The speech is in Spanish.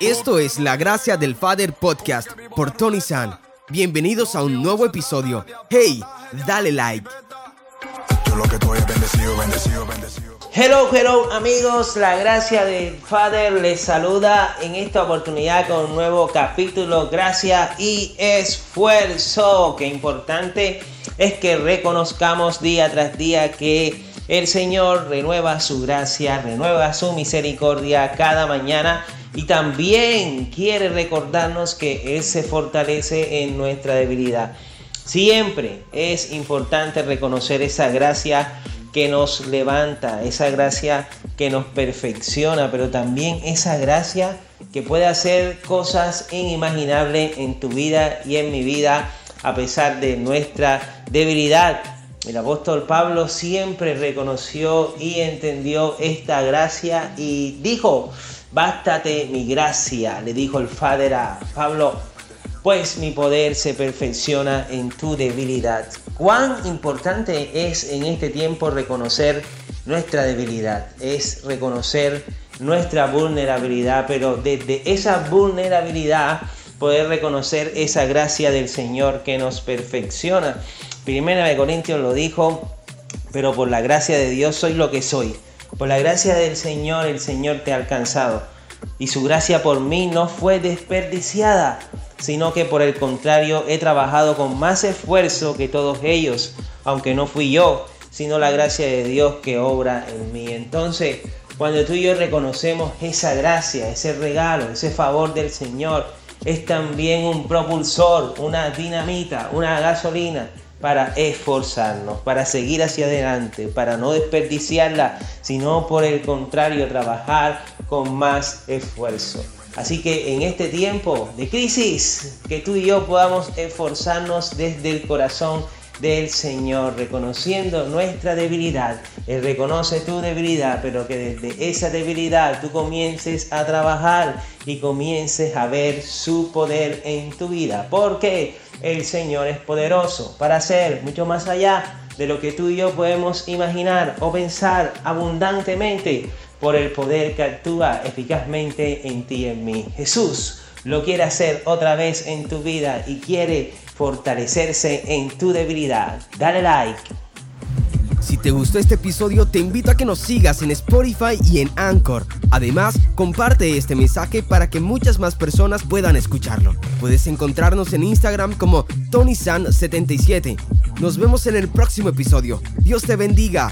Esto es La Gracia del Father Podcast por Tony San. Bienvenidos a un nuevo episodio. Hey, dale like. Hello, hello amigos, la gracia del Father les saluda en esta oportunidad con un nuevo capítulo, gracia y esfuerzo. Qué importante es que reconozcamos día tras día que el Señor renueva su gracia, renueva su misericordia cada mañana y también quiere recordarnos que Él se fortalece en nuestra debilidad. Siempre es importante reconocer esa gracia que nos levanta, esa gracia que nos perfecciona, pero también esa gracia que puede hacer cosas inimaginables en tu vida y en mi vida a pesar de nuestra debilidad. El apóstol Pablo siempre reconoció y entendió esta gracia y dijo, bástate mi gracia, le dijo el Padre a Pablo, pues mi poder se perfecciona en tu debilidad. Cuán importante es en este tiempo reconocer nuestra debilidad, es reconocer nuestra vulnerabilidad, pero desde esa vulnerabilidad poder reconocer esa gracia del Señor que nos perfecciona. Primera de Corintios lo dijo, pero por la gracia de Dios soy lo que soy. Por la gracia del Señor el Señor te ha alcanzado. Y su gracia por mí no fue desperdiciada sino que por el contrario he trabajado con más esfuerzo que todos ellos, aunque no fui yo, sino la gracia de Dios que obra en mí. Entonces, cuando tú y yo reconocemos esa gracia, ese regalo, ese favor del Señor, es también un propulsor, una dinamita, una gasolina para esforzarnos, para seguir hacia adelante, para no desperdiciarla, sino por el contrario, trabajar con más esfuerzo. Así que en este tiempo de crisis, que tú y yo podamos esforzarnos desde el corazón del Señor, reconociendo nuestra debilidad. Él reconoce tu debilidad, pero que desde esa debilidad tú comiences a trabajar y comiences a ver su poder en tu vida. Porque el Señor es poderoso para hacer mucho más allá de lo que tú y yo podemos imaginar o pensar abundantemente por el poder que actúa eficazmente en ti y en mí. Jesús lo quiere hacer otra vez en tu vida y quiere fortalecerse en tu debilidad. Dale like. Si te gustó este episodio, te invito a que nos sigas en Spotify y en Anchor. Además, comparte este mensaje para que muchas más personas puedan escucharlo. Puedes encontrarnos en Instagram como TonySan77. Nos vemos en el próximo episodio. Dios te bendiga.